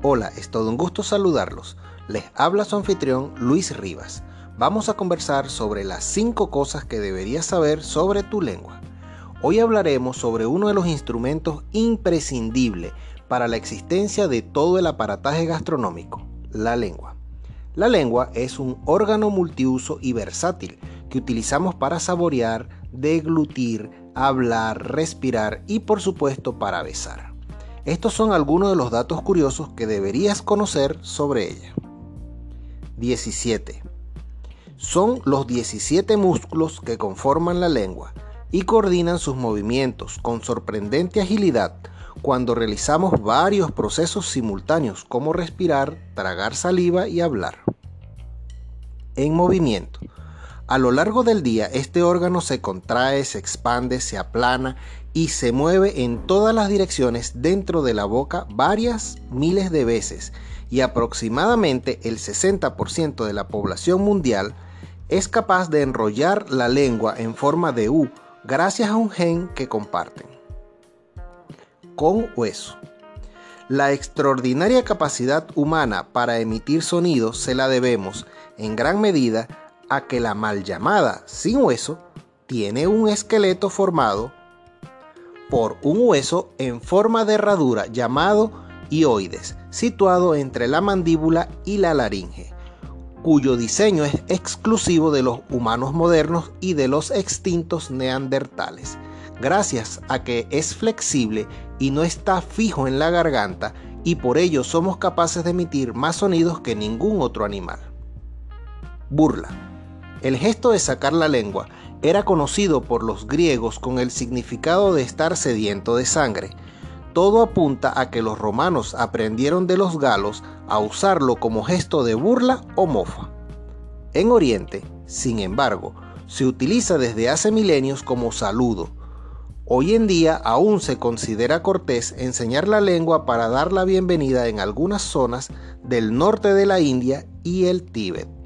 Hola, es todo un gusto saludarlos. Les habla su anfitrión Luis Rivas. Vamos a conversar sobre las 5 cosas que deberías saber sobre tu lengua. Hoy hablaremos sobre uno de los instrumentos imprescindibles para la existencia de todo el aparataje gastronómico, la lengua. La lengua es un órgano multiuso y versátil que utilizamos para saborear, deglutir, hablar, respirar y por supuesto para besar. Estos son algunos de los datos curiosos que deberías conocer sobre ella. 17. Son los 17 músculos que conforman la lengua y coordinan sus movimientos con sorprendente agilidad cuando realizamos varios procesos simultáneos como respirar, tragar saliva y hablar. En movimiento. A lo largo del día este órgano se contrae, se expande, se aplana y se mueve en todas las direcciones dentro de la boca varias miles de veces y aproximadamente el 60% de la población mundial es capaz de enrollar la lengua en forma de U gracias a un gen que comparten. Con hueso. La extraordinaria capacidad humana para emitir sonidos se la debemos en gran medida a que la mal llamada sin hueso tiene un esqueleto formado por un hueso en forma de herradura llamado hioides, situado entre la mandíbula y la laringe, cuyo diseño es exclusivo de los humanos modernos y de los extintos neandertales, gracias a que es flexible y no está fijo en la garganta y por ello somos capaces de emitir más sonidos que ningún otro animal. Burla. El gesto de sacar la lengua era conocido por los griegos con el significado de estar sediento de sangre. Todo apunta a que los romanos aprendieron de los galos a usarlo como gesto de burla o mofa. En Oriente, sin embargo, se utiliza desde hace milenios como saludo. Hoy en día aún se considera cortés enseñar la lengua para dar la bienvenida en algunas zonas del norte de la India y el Tíbet.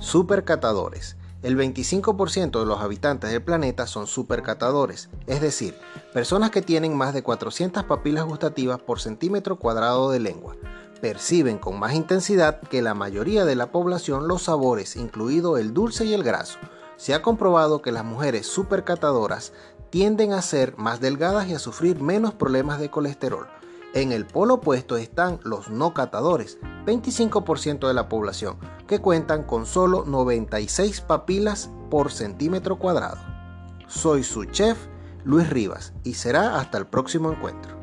Supercatadores el 25% de los habitantes del planeta son supercatadores, es decir, personas que tienen más de 400 papilas gustativas por centímetro cuadrado de lengua. Perciben con más intensidad que la mayoría de la población los sabores, incluido el dulce y el graso. Se ha comprobado que las mujeres supercatadoras tienden a ser más delgadas y a sufrir menos problemas de colesterol. En el polo opuesto están los no catadores, 25% de la población, que cuentan con solo 96 papilas por centímetro cuadrado. Soy su chef, Luis Rivas, y será hasta el próximo encuentro.